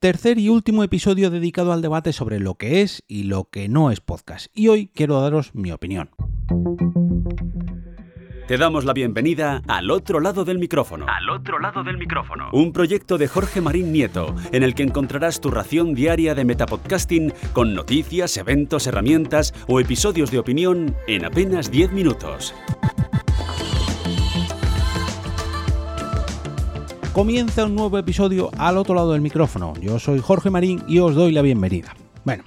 Tercer y último episodio dedicado al debate sobre lo que es y lo que no es podcast. Y hoy quiero daros mi opinión. Te damos la bienvenida al otro lado del micrófono. Al otro lado del micrófono. Un proyecto de Jorge Marín Nieto, en el que encontrarás tu ración diaria de metapodcasting con noticias, eventos, herramientas o episodios de opinión en apenas 10 minutos. Comienza un nuevo episodio al otro lado del micrófono. Yo soy Jorge Marín y os doy la bienvenida. Bueno,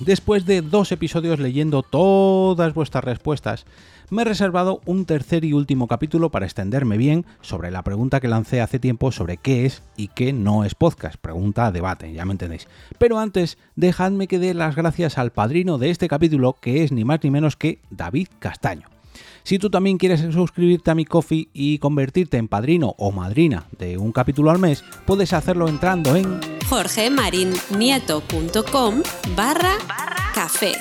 después de dos episodios leyendo todas vuestras respuestas, me he reservado un tercer y último capítulo para extenderme bien sobre la pregunta que lancé hace tiempo sobre qué es y qué no es podcast. Pregunta debate, ya me entendéis. Pero antes, dejadme que dé las gracias al padrino de este capítulo, que es ni más ni menos que David Castaño. Si tú también quieres suscribirte a mi coffee y convertirte en padrino o madrina de un capítulo al mes, puedes hacerlo entrando en jorgemarinieto.com barra café.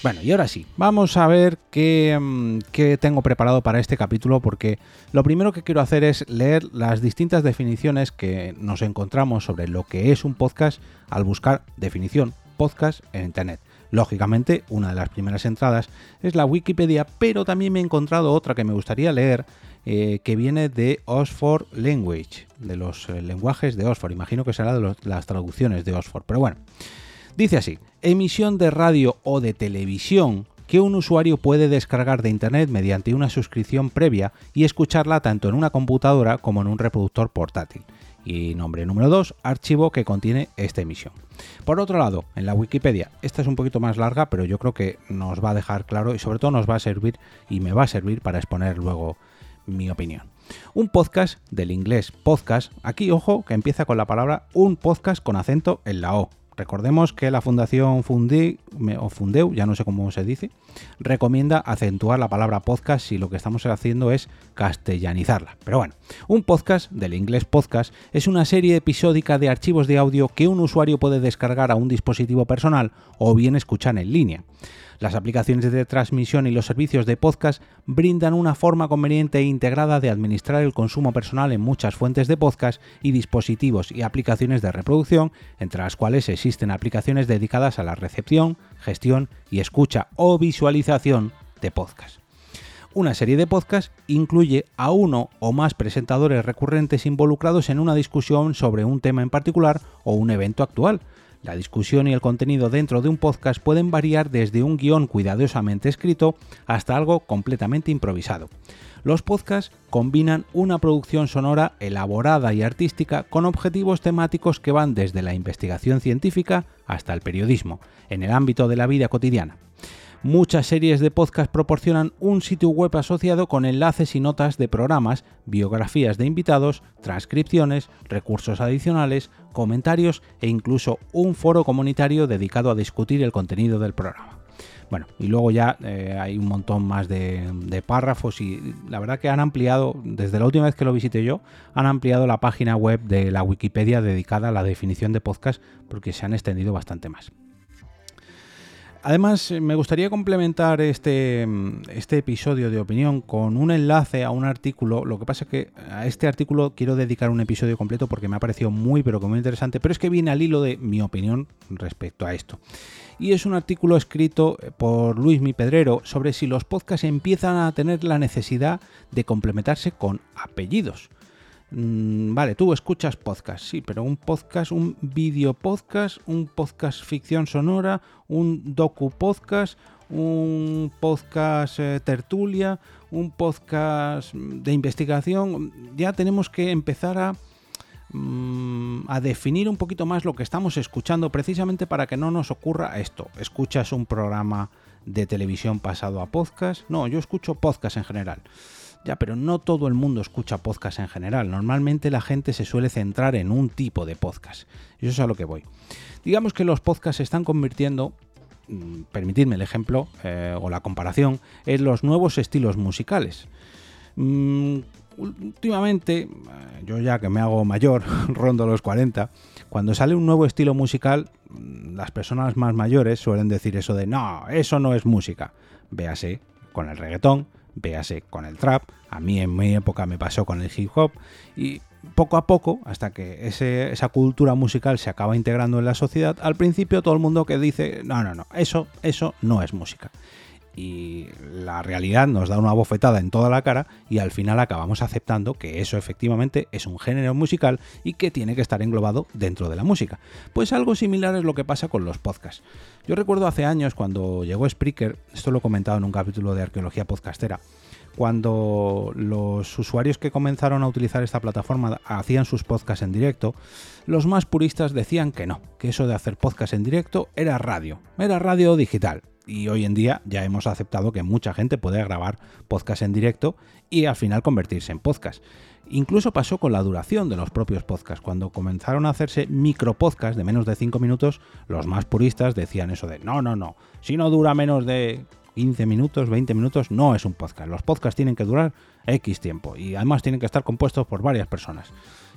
Bueno, y ahora sí, vamos a ver mm, qué, tengo preparado para este capítulo porque lo primero que quiero hacer es leer las distintas definiciones que nos encontramos sobre lo que es un podcast al buscar definición podcast en Internet. Lógicamente, una de las primeras entradas es la Wikipedia, pero también me he encontrado otra que me gustaría leer eh, que viene de Oxford Language, de los eh, lenguajes de Oxford. Imagino que será de las traducciones de Oxford, pero bueno. Dice así, emisión de radio o de televisión que un usuario puede descargar de Internet mediante una suscripción previa y escucharla tanto en una computadora como en un reproductor portátil. Y nombre número 2, archivo que contiene esta emisión. Por otro lado, en la Wikipedia, esta es un poquito más larga, pero yo creo que nos va a dejar claro y sobre todo nos va a servir y me va a servir para exponer luego mi opinión. Un podcast del inglés podcast, aquí ojo que empieza con la palabra un podcast con acento en la O, Recordemos que la Fundación Fundi, o Fundeu, ya no sé cómo se dice, recomienda acentuar la palabra podcast si lo que estamos haciendo es castellanizarla. Pero bueno, un podcast, del inglés podcast, es una serie episódica de archivos de audio que un usuario puede descargar a un dispositivo personal o bien escuchar en línea. Las aplicaciones de transmisión y los servicios de podcast brindan una forma conveniente e integrada de administrar el consumo personal en muchas fuentes de podcast y dispositivos y aplicaciones de reproducción, entre las cuales existen aplicaciones dedicadas a la recepción, gestión y escucha o visualización de podcast. Una serie de podcast incluye a uno o más presentadores recurrentes involucrados en una discusión sobre un tema en particular o un evento actual, la discusión y el contenido dentro de un podcast pueden variar desde un guion cuidadosamente escrito hasta algo completamente improvisado. Los podcasts combinan una producción sonora elaborada y artística con objetivos temáticos que van desde la investigación científica hasta el periodismo, en el ámbito de la vida cotidiana. Muchas series de podcast proporcionan un sitio web asociado con enlaces y notas de programas, biografías de invitados, transcripciones, recursos adicionales, comentarios e incluso un foro comunitario dedicado a discutir el contenido del programa. Bueno, y luego ya eh, hay un montón más de, de, párrafos y la verdad que han ampliado, desde la última vez que lo visité yo, han ampliado la página web de la Wikipedia dedicada a la definición de podcast porque se han extendido bastante más. Además, me gustaría complementar este, este, episodio de opinión con un enlace a un artículo. Lo que pasa es que a este artículo quiero dedicar un episodio completo porque me ha parecido muy, pero muy interesante. Pero es que viene al hilo de mi opinión respecto a esto. Y es un artículo escrito por Luis Mi Pedrero sobre si los podcasts empiezan a tener la necesidad de complementarse con apellidos. Mm, vale, tú escuchas podcast, sí, pero un podcast, un video podcast, un podcast ficción sonora, un docu podcast, un podcast eh, tertulia, un podcast de investigación. Ya tenemos que empezar a, mm, a definir un poquito más lo que estamos escuchando, precisamente para que no nos ocurra esto. Escuchas un programa de televisión pasado a podcast. No, yo escucho podcast en general. Ya, pero no todo el mundo escucha podcast en general. Normalmente la gente se suele centrar en un tipo de podcast. Eso es a lo que voy. Digamos que los podcasts se están convirtiendo, mm, permitidme el ejemplo eh, o la comparación, en los nuevos estilos musicales. Mm, últimamente, eh, yo ya que me hago mayor, rondo los 40, cuando sale un nuevo estilo musical, mm, las personas más mayores suelen decir eso de no, eso no es música. Véase con el reggaetón, véase con el trap, a mí en mi época me pasó con el hip hop y poco a poco, hasta que esa cultura musical se acaba integrando en la sociedad, al principio todo el mundo que dice, no, no, no, eso, eso no es música. Y la realidad nos da una bofetada en toda la cara y al final acabamos aceptando que eso efectivamente es un género musical y que tiene que estar englobado dentro de la música. Pues algo similar es lo que pasa con los podcasts. Yo recuerdo hace años cuando llegó Spreaker, esto lo he comentado en un capítulo de Arqueología Podcastera, cuando los usuarios que comenzaron a utilizar esta plataforma hacían sus podcasts en directo, los más puristas decían que no, que eso de hacer podcast en directo era radio, era radio digital. Y hoy en día ya hemos aceptado que mucha gente puede grabar podcast en directo y al final convertirse en podcast. Incluso pasó con la duración de los propios podcasts. Cuando comenzaron a hacerse micro podcasts de menos de 5 minutos, los más puristas decían eso de no, no, no, si no dura menos de 15 minutos, 20 minutos, no es un podcast. Los podcasts tienen que durar X tiempo y además tienen que estar compuestos por varias personas.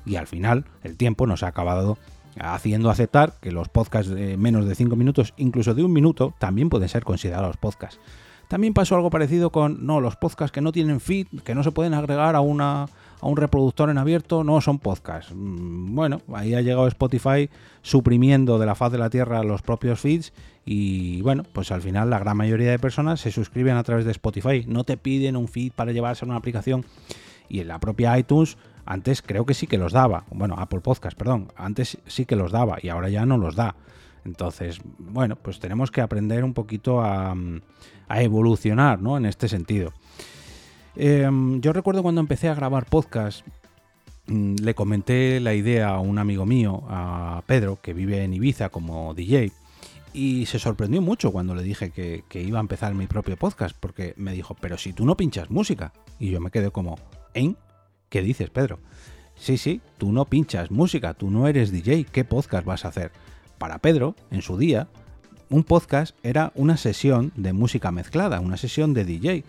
Y al final el tiempo nos ha acabado haciendo aceptar que los podcasts de menos de 5 minutos, incluso de un minuto, también pueden ser considerados podcasts. También pasó algo parecido con no, los podcasts que no tienen feed, que no se pueden agregar a una a un reproductor en abierto no son podcasts. Mm, bueno, ahí ha llegado Spotify suprimiendo de la faz de la tierra los propios feeds y bueno, pues al final la gran mayoría de personas se suscriben a través de Spotify. No te piden un feed para llevarse a una aplicación y en la propia iTunes antes creo que sí que los daba. Bueno, Apple Podcast, perdón. Antes sí que los daba y ahora ya no los da. Entonces, bueno, pues tenemos que aprender un poquito a, a evolucionar, ¿no? En este sentido. Em, yo recuerdo cuando empecé a grabar podcast, mm, le comenté la idea a un amigo mío, a Pedro, que vive en Ibiza como DJ, y se sorprendió mucho cuando le dije que, iba a empezar mi propio podcast, porque me dijo, pero si tú no pinchas música. Y yo me quedé como, ¿en? ¿Qué dices, Pedro? Sí, sí, tú no pinchas música, tú no eres DJ, ¿qué podcast vas a hacer? Para Pedro, en su día, un podcast era una sesión de música mezclada, una sesión de DJ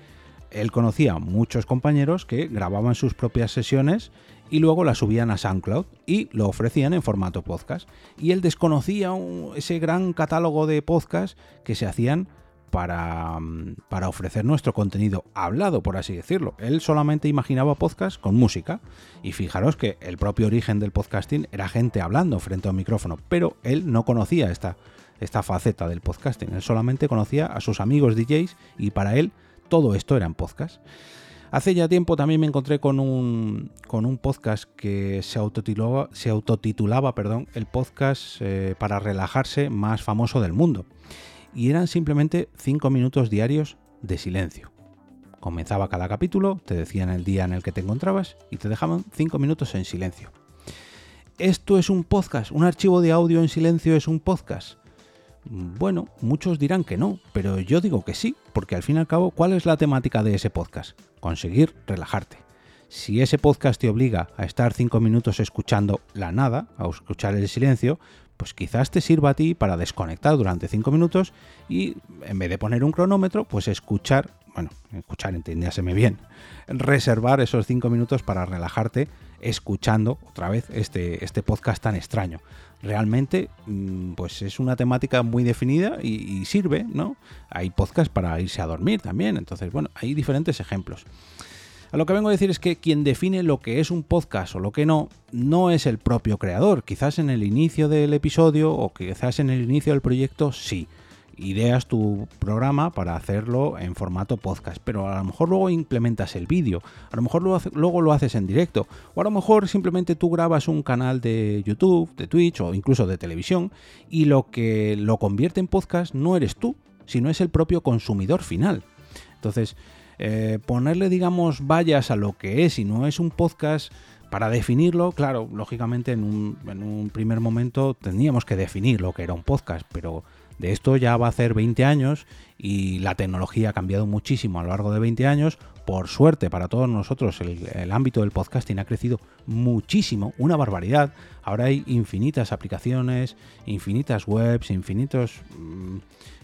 él conocía muchos compañeros que grababan sus propias sesiones y luego las subían a SoundCloud y lo ofrecían en formato podcast. Y él desconocía ese gran catálogo de podcasts que se hacían para, mm, para, ofrecer nuestro contenido hablado, por así decirlo. Él solamente imaginaba podcast con música. Y fijaros que el propio origen del podcasting era gente hablando frente a un micrófono, pero él no conocía esta, faceta del podcasting. Él solamente conocía a sus amigos DJs y para él todo esto era en podcast. Hace ya tiempo también me encontré con un, podcast que se autotitulaba, se autotitulaba perdón, el podcast eh, para relajarse más famoso del mundo. Y eran simplemente 5 minutos diarios de silencio. Comenzaba cada capítulo, te decían el día en el que te encontrabas y te dejaban 5 minutos en silencio. ¿Esto es un podcast? ¿Un archivo de audio en silencio es un podcast? Bueno, muchos dirán que no, pero yo digo que sí, porque al fin y al cabo, ¿cuál es la temática de ese podcast? Conseguir relajarte. Si ese podcast te obliga a estar cinco minutos escuchando la nada, a escuchar el silencio, pues quizás te sirva a ti para desconectar durante cinco minutos y en vez de poner un cronómetro, pues escuchar, bueno, escuchar, entendiáseme bien, reservar esos cinco minutos para relajarte escuchando otra vez este, este podcast tan extraño realmente mm, pues es una temática muy definida y, sirve, ¿no? Hay podcasts para irse a dormir también, entonces bueno, hay diferentes ejemplos. A lo que vengo a decir es que quien define lo que es un podcast o lo que no, no es el propio creador. Quizás en el inicio del episodio o quizás en el inicio del proyecto sí ideas tu programa para hacerlo en formato podcast, pero a lo mejor luego implementas el vídeo, a lo mejor luego lo haces en directo, o a lo mejor simplemente tú grabas un canal de YouTube, de Twitch o incluso de televisión y lo que lo convierte en podcast no eres tú, sino es el propio consumidor final. Entonces, eh, ponerle, digamos, vallas a lo que es y no es un podcast para definirlo, claro, lógicamente en un, en un primer momento tendríamos que definir lo que era un podcast, pero de esto ya va a hacer 20 años y la tecnología ha cambiado muchísimo a lo largo de 20 años. Por suerte para todos nosotros el, ámbito del podcasting ha crecido muchísimo, una barbaridad. Ahora hay infinitas aplicaciones, infinitas webs, infinitos mm,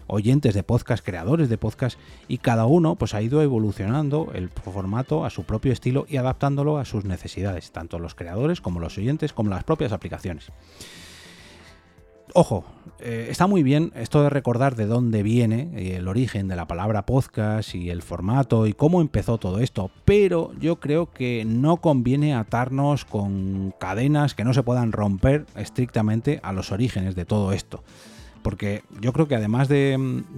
oyentes de podcast, creadores de podcast y cada uno pues ha ido evolucionando el formato a su propio estilo y adaptándolo a sus necesidades, tanto los creadores como los oyentes como las propias aplicaciones. ojo, eh, está muy bien esto de recordar de dónde viene eh, el origen de la palabra podcast y el formato y cómo empezó todo esto, pero yo creo que no conviene atarnos con cadenas que no se puedan romper estrictamente a los orígenes de todo esto. Porque yo creo que además de,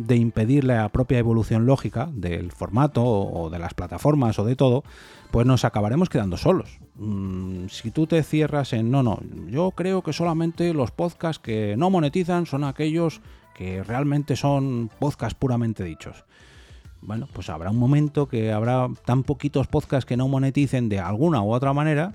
impedir la propia evolución lógica del formato o de las plataformas o de todo, pues nos acabaremos quedando solos. Mm, si tú te cierras en, no, no, yo creo que solamente los podcasts que no monetizan son aquellos que realmente son podcasts puramente dichos. Bueno, pues habrá un momento que habrá tan poquitos podcasts que no moneticen de alguna u otra manera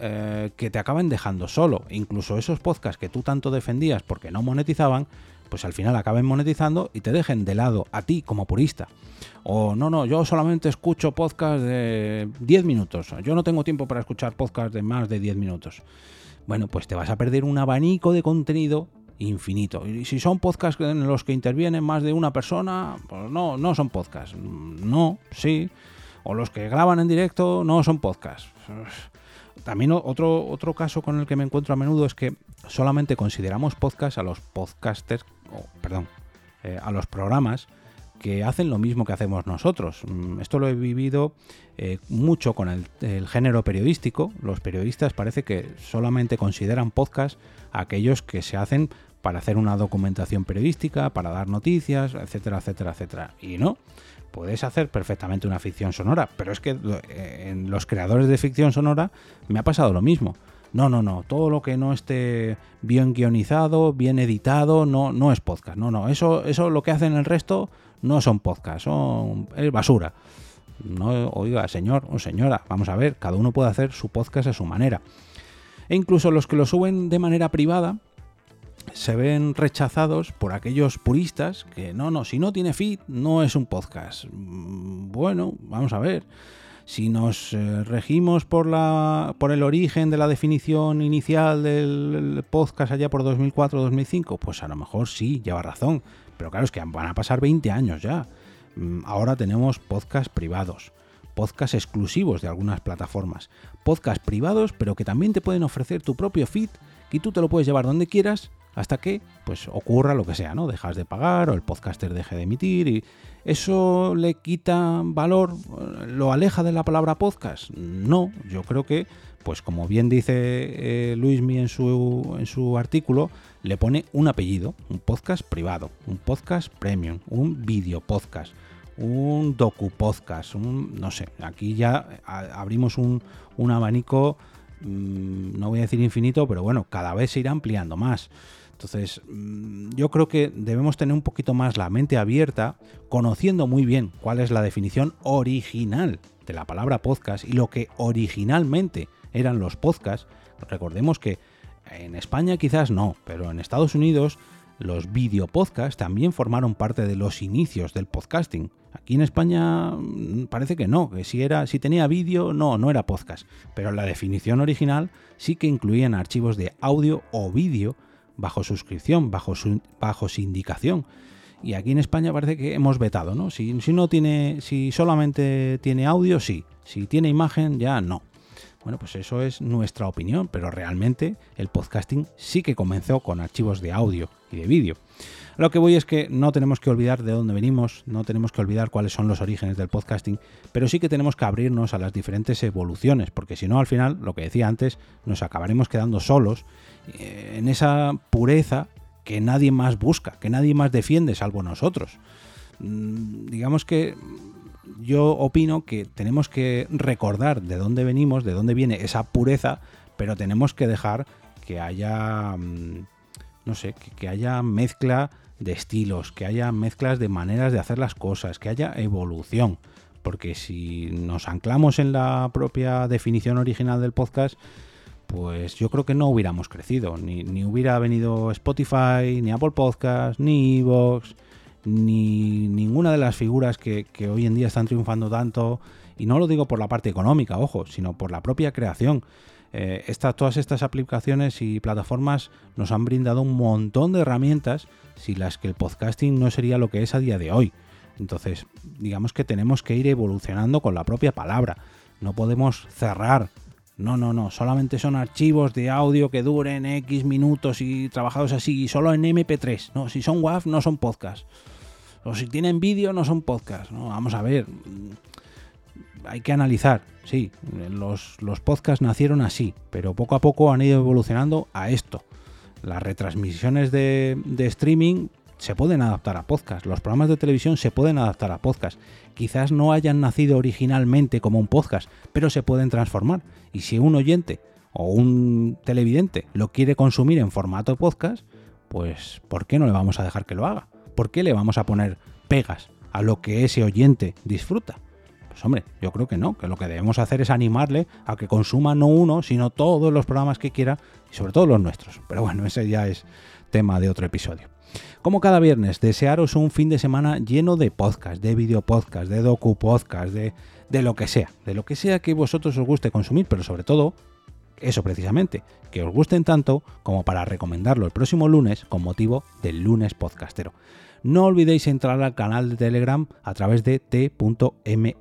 eh, que te acaben dejando solo. Incluso esos podcasts que tú tanto defendías porque no monetizaban, pues al final acaben monetizando y te dejen de lado a ti como purista. O no, no, yo solamente escucho podcast de 10 minutos. Yo no tengo tiempo para escuchar podcast de más de 10 minutos. Bueno, pues te vas a perder un abanico de contenido infinito. Y si son podcasts en los que intervienen más de una persona, pues no, no son podcasts. No, sí. O los que graban en directo no son podcasts. También otro, otro caso con el que me encuentro a menudo es que solamente consideramos podcast a los podcasters, perdón, eh, a los programas que hacen lo mismo que hacemos nosotros. Mm, esto lo he vivido eh, mucho con el, el, género periodístico. Los periodistas parece que solamente consideran podcast a aquellos que se hacen para hacer una documentación periodística, para dar noticias, etcétera, etcétera, etcétera. Y no, puedes hacer perfectamente una ficción sonora, pero es que eh, en los creadores de ficción sonora me ha pasado lo mismo. No, no, no, todo lo que no esté bien guionizado, bien editado, no, no es podcast. No, no, eso, eso lo que hacen el resto no son podcast, son es basura. No, oiga, señor o señora, vamos a ver, cada uno puede hacer su podcast a su manera. E incluso los que lo suben de manera privada, se ven rechazados por aquellos puristas que no, no, si no tiene feed no es un podcast. Mm, bueno, vamos a ver. Si nos eh, regimos por, la, por el origen de la definición inicial del podcast allá por 2004-2005, pues a lo mejor sí, lleva razón. Pero claro, es que van a pasar 20 años ya. Mm, ahora tenemos podcasts privados, podcasts exclusivos de algunas plataformas, podcasts privados, pero que también te pueden ofrecer tu propio feed y tú te lo puedes llevar donde quieras hasta que pues ocurra lo que sea, ¿no? Dejas de pagar o el podcaster deje de emitir y eso le quita valor, lo aleja de la palabra podcast. No, yo creo que pues como bien dice eh, Luismi en su en su artículo, le pone un apellido, un podcast privado, un podcast premium, un video podcast, un docu podcast, un no sé, aquí ya abrimos un, un abanico mm, no voy a decir infinito, pero bueno, cada vez se irá ampliando más. Entonces, mm, yo creo que debemos tener un poquito más la mente abierta, conociendo muy bien cuál es la definición original de la palabra podcast y lo que originalmente eran los podcasts. Recordemos que en España quizás no, pero en Estados Unidos los videopodcasts también formaron parte de los inicios del podcasting. Aquí en España mm, parece que no, que si era si tenía vídeo no, no era podcast, pero la definición original sí que incluían archivos de audio o vídeo bajo suscripción, bajo, su, bajo sindicación. Y aquí en España parece que hemos vetado, ¿no? Si, si, no tiene, si solamente tiene audio, sí. Si tiene imagen, ya no. Bueno, pues eso es nuestra opinión, pero realmente el podcasting sí que comenzó con archivos de audio y de vídeo. Lo que voy es que no tenemos que olvidar de dónde venimos, no tenemos que olvidar cuáles son los orígenes del podcasting, pero sí que tenemos que abrirnos a las diferentes evoluciones, porque si no, al final, lo que decía antes, nos acabaremos quedando solos eh, en esa pureza que nadie más busca, que nadie más defiende salvo nosotros. Mm, digamos que yo opino que tenemos que recordar de dónde venimos, de dónde viene esa pureza, pero tenemos que dejar que haya, mm, no sé, que, haya mezcla de estilos, que haya mezclas de maneras de hacer las cosas, que haya evolución. Porque si nos anclamos en la propia definición original del podcast, pues yo creo que no hubiéramos crecido. Ni, hubiera venido Spotify, ni Apple Podcast, ni Evox, ni ninguna de las figuras que, hoy en día están triunfando tanto. Y no lo digo por la parte económica, ojo, sino por la propia creación. Eh, todas estas aplicaciones y plataformas nos han brindado un montón de herramientas sin las que el podcasting no sería lo que es a día de hoy. Entonces, digamos que tenemos que ir evolucionando con la propia palabra. No podemos cerrar No, no, no, solamente son archivos de audio que duren X minutos y trabajados así, y solo en MP3. No, si son WAV no son podcast. O si tienen vídeo no son podcast. No, vamos a ver. Mm, hay que analizar, sí. Los, los podcasts nacieron así, pero poco a poco han ido evolucionando a esto. Las retransmisiones de, de streaming se pueden adaptar a podcast. Los programas de televisión se pueden adaptar a podcast. Quizás no hayan nacido originalmente como un podcast, pero se pueden transformar. Y si un oyente o un televidente lo quiere consumir en formato podcast, pues ¿por qué no le vamos a dejar que lo haga? ¿Por qué le vamos a poner pegas a lo que ese oyente disfruta? Pues hombre, yo creo que no, que lo que debemos hacer es animarle a que consuma no uno, sino todos los programas que quiera y sobre todo los nuestros. Pero bueno, ese ya es tema de otro episodio. Como cada viernes, desearos un fin de semana lleno de podcast, de video podcast, de docu podcast, de, de lo que sea, de lo que sea que vosotros os guste consumir, pero sobre todo eso precisamente, que os gusten tanto como para recomendarlo el próximo lunes con motivo del lunes podcastero. No olvidéis entrar al canal de Telegram a través de t.me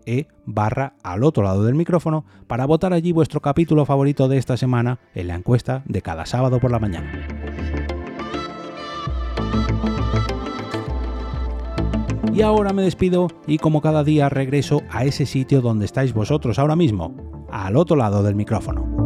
barra al otro lado del micrófono para votar allí vuestro capítulo favorito de esta semana en la encuesta de cada sábado por la mañana. Y ahora me despido y como cada día regreso a ese sitio donde estáis vosotros ahora mismo, al otro lado del micrófono.